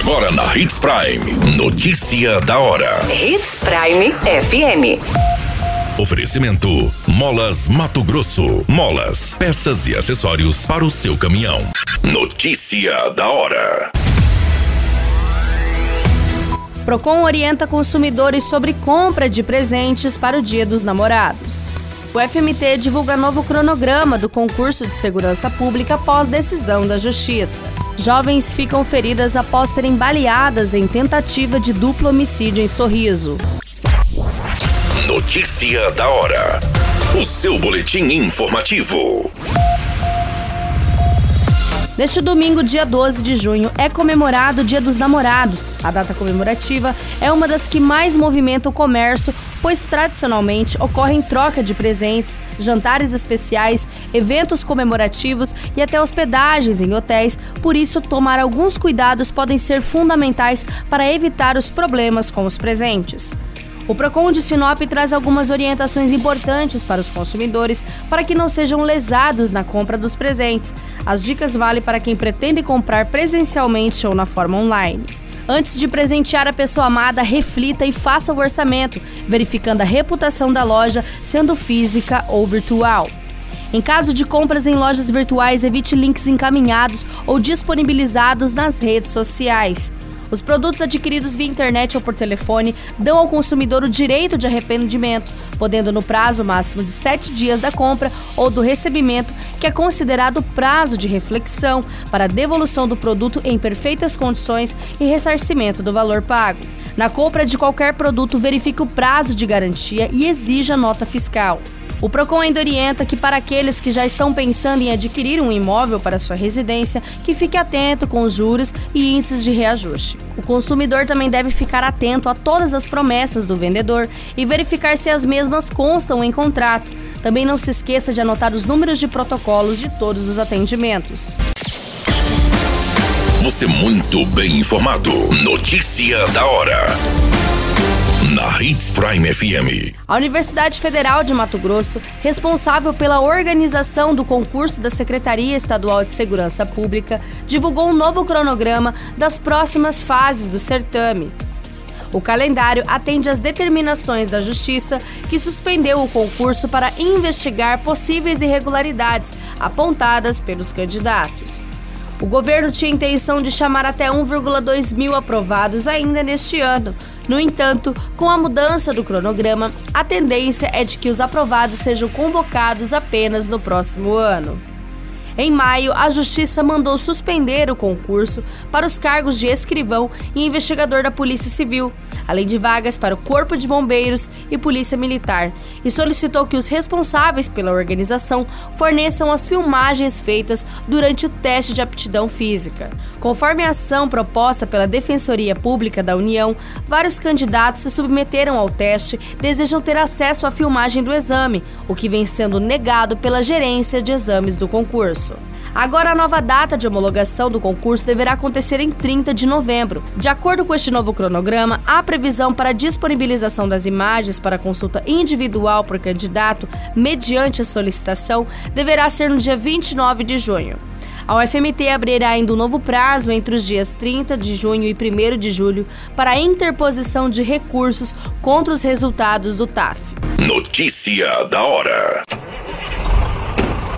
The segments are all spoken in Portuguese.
Agora na Hits Prime. Notícia da hora. Hits Prime FM. Oferecimento: Molas Mato Grosso. Molas, peças e acessórios para o seu caminhão. Notícia da hora. Procon orienta consumidores sobre compra de presentes para o Dia dos Namorados. O FMT divulga novo cronograma do concurso de segurança pública após decisão da Justiça. Jovens ficam feridas após serem baleadas em tentativa de duplo homicídio em Sorriso. Notícia da hora. O seu boletim informativo. Neste domingo, dia 12 de junho, é comemorado o Dia dos Namorados. A data comemorativa é uma das que mais movimenta o comércio, pois tradicionalmente ocorrem troca de presentes, jantares especiais, eventos comemorativos e até hospedagens em hotéis. Por isso, tomar alguns cuidados podem ser fundamentais para evitar os problemas com os presentes. O Procon de Sinop traz algumas orientações importantes para os consumidores para que não sejam lesados na compra dos presentes. As dicas valem para quem pretende comprar presencialmente ou na forma online. Antes de presentear a pessoa amada, reflita e faça o orçamento, verificando a reputação da loja, sendo física ou virtual. Em caso de compras em lojas virtuais, evite links encaminhados ou disponibilizados nas redes sociais. Os produtos adquiridos via internet ou por telefone dão ao consumidor o direito de arrependimento, podendo no prazo máximo de sete dias da compra ou do recebimento, que é considerado prazo de reflexão para devolução do produto em perfeitas condições e ressarcimento do valor pago. Na compra de qualquer produto, verifique o prazo de garantia e exija nota fiscal. O Procon ainda orienta que para aqueles que já estão pensando em adquirir um imóvel para sua residência, que fique atento com os juros e índices de reajuste. O consumidor também deve ficar atento a todas as promessas do vendedor e verificar se as mesmas constam em contrato. Também não se esqueça de anotar os números de protocolos de todos os atendimentos. Você muito bem informado. Notícia da hora na Hits Prime FM. A Universidade Federal de Mato Grosso, responsável pela organização do concurso da Secretaria Estadual de Segurança Pública, divulgou um novo cronograma das próximas fases do certame. O calendário atende às determinações da Justiça, que suspendeu o concurso para investigar possíveis irregularidades apontadas pelos candidatos. O governo tinha intenção de chamar até 1,2 mil aprovados ainda neste ano, no entanto, com a mudança do cronograma, a tendência é de que os aprovados sejam convocados apenas no próximo ano. Em maio, a Justiça mandou suspender o concurso para os cargos de escrivão e investigador da Polícia Civil, além de vagas para o Corpo de Bombeiros e Polícia Militar, e solicitou que os responsáveis pela organização forneçam as filmagens feitas durante o teste de aptidão física. Conforme a ação proposta pela Defensoria Pública da União, vários candidatos se submeteram ao teste desejam ter acesso à filmagem do exame, o que vem sendo negado pela gerência de exames do concurso. Agora, a nova data de homologação do concurso deverá acontecer em 30 de novembro. De acordo com este novo cronograma, há previsão para a disponibilização das imagens para consulta individual por candidato, mediante a solicitação, deverá ser no dia 29 de junho. A UFMT abrirá ainda um novo prazo entre os dias 30 de junho e 1 de julho para a interposição de recursos contra os resultados do TAF. Notícia da hora.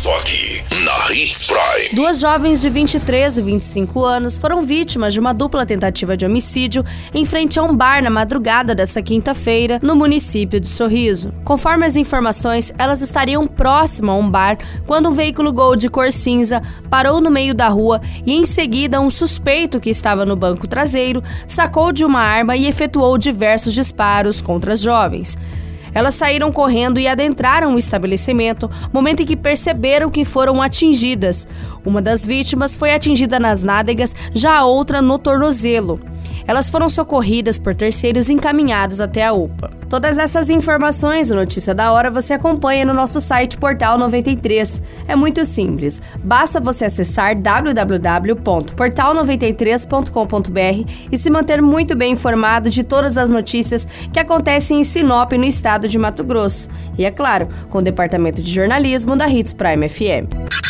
Só aqui, na Hits Prime. Duas jovens de 23 e 25 anos foram vítimas de uma dupla tentativa de homicídio em frente a um bar na madrugada dessa quinta-feira, no município de Sorriso. Conforme as informações, elas estariam próximas a um bar quando um veículo Gol de cor cinza parou no meio da rua e, em seguida, um suspeito que estava no banco traseiro sacou de uma arma e efetuou diversos disparos contra as jovens. Elas saíram correndo e adentraram o estabelecimento, momento em que perceberam que foram atingidas. Uma das vítimas foi atingida nas nádegas, já a outra no tornozelo. Elas foram socorridas por terceiros encaminhados até a UPA. Todas essas informações, o Notícia da Hora, você acompanha no nosso site Portal 93. É muito simples. Basta você acessar www.portal93.com.br e se manter muito bem informado de todas as notícias que acontecem em Sinop, no estado de Mato Grosso. E é claro, com o departamento de jornalismo da Hits Prime FM.